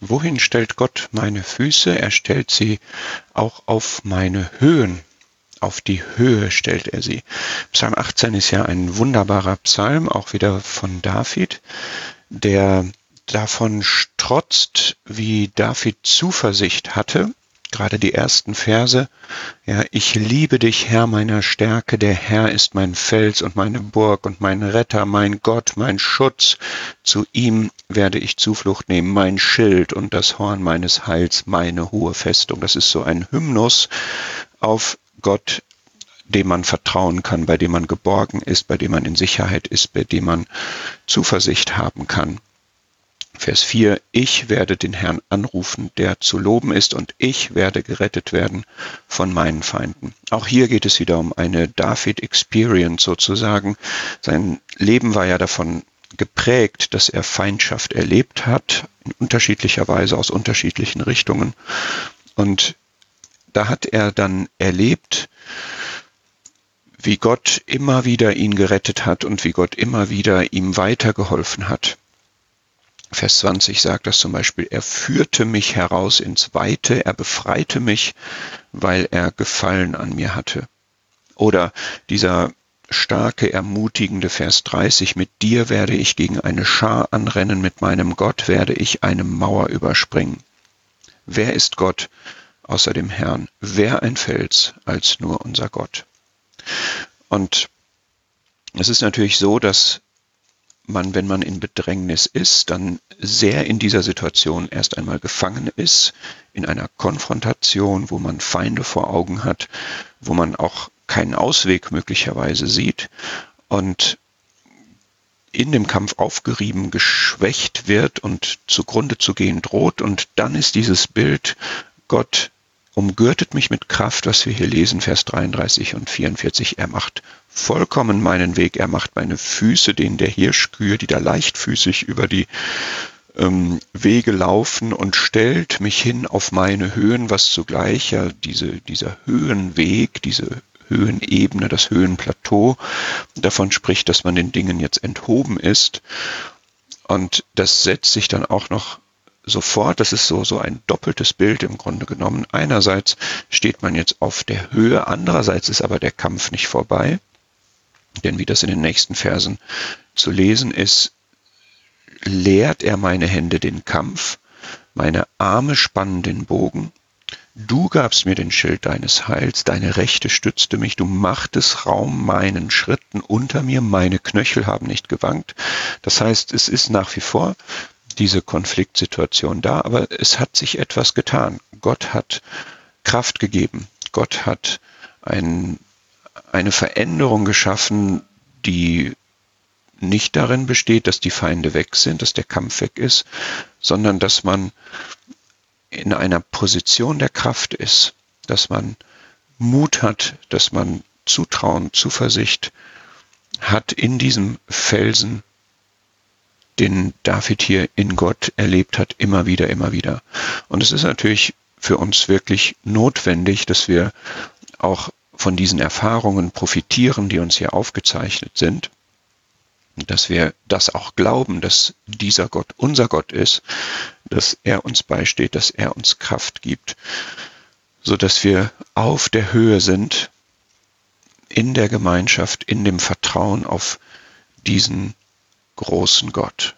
Wohin stellt Gott meine Füße? Er stellt sie auch auf meine Höhen. Auf die Höhe stellt er sie. Psalm 18 ist ja ein wunderbarer Psalm, auch wieder von David, der davon strotzt, wie David Zuversicht hatte gerade die ersten Verse. Ja, ich liebe dich, Herr meiner Stärke, der Herr ist mein Fels und meine Burg und mein Retter, mein Gott, mein Schutz. Zu ihm werde ich Zuflucht nehmen, mein Schild und das Horn meines Heils, meine hohe Festung. Das ist so ein Hymnus auf Gott, dem man vertrauen kann, bei dem man geborgen ist, bei dem man in Sicherheit ist, bei dem man Zuversicht haben kann. Vers 4, ich werde den Herrn anrufen, der zu loben ist, und ich werde gerettet werden von meinen Feinden. Auch hier geht es wieder um eine David-Experience sozusagen. Sein Leben war ja davon geprägt, dass er Feindschaft erlebt hat, in unterschiedlicher Weise aus unterschiedlichen Richtungen. Und da hat er dann erlebt, wie Gott immer wieder ihn gerettet hat und wie Gott immer wieder ihm weitergeholfen hat. Vers 20 sagt das zum Beispiel, er führte mich heraus ins Weite, er befreite mich, weil er Gefallen an mir hatte. Oder dieser starke, ermutigende Vers 30, mit dir werde ich gegen eine Schar anrennen, mit meinem Gott werde ich eine Mauer überspringen. Wer ist Gott außer dem Herrn? Wer ein Fels als nur unser Gott? Und es ist natürlich so, dass man, wenn man in Bedrängnis ist, dann sehr in dieser Situation erst einmal gefangen ist, in einer Konfrontation, wo man Feinde vor Augen hat, wo man auch keinen Ausweg möglicherweise sieht und in dem Kampf aufgerieben, geschwächt wird und zugrunde zu gehen droht. Und dann ist dieses Bild, Gott umgürtet mich mit Kraft, was wir hier lesen, Vers 33 und 44. Er macht vollkommen meinen Weg. Er macht meine Füße, den der Hirschkühe, die da leichtfüßig über die ähm, Wege laufen und stellt mich hin auf meine Höhen, was zugleich ja diese, dieser Höhenweg, diese Höhenebene, das Höhenplateau davon spricht, dass man den Dingen jetzt enthoben ist. Und das setzt sich dann auch noch sofort, das ist so, so ein doppeltes Bild im Grunde genommen. Einerseits steht man jetzt auf der Höhe, andererseits ist aber der Kampf nicht vorbei. Denn wie das in den nächsten Versen zu lesen ist, lehrt er meine Hände den Kampf, meine Arme spannen den Bogen. Du gabst mir den Schild deines Heils, deine Rechte stützte mich, du machtest Raum meinen Schritten unter mir, meine Knöchel haben nicht gewankt. Das heißt, es ist nach wie vor diese Konfliktsituation da, aber es hat sich etwas getan. Gott hat Kraft gegeben. Gott hat ein, eine Veränderung geschaffen, die nicht darin besteht, dass die Feinde weg sind, dass der Kampf weg ist, sondern dass man in einer Position der Kraft ist, dass man Mut hat, dass man Zutrauen, Zuversicht hat in diesem Felsen, den David hier in Gott erlebt hat, immer wieder, immer wieder. Und es ist natürlich für uns wirklich notwendig, dass wir auch von diesen Erfahrungen profitieren, die uns hier aufgezeichnet sind, dass wir das auch glauben, dass dieser Gott unser Gott ist, dass er uns beisteht, dass er uns Kraft gibt, so dass wir auf der Höhe sind, in der Gemeinschaft, in dem Vertrauen auf diesen großen Gott.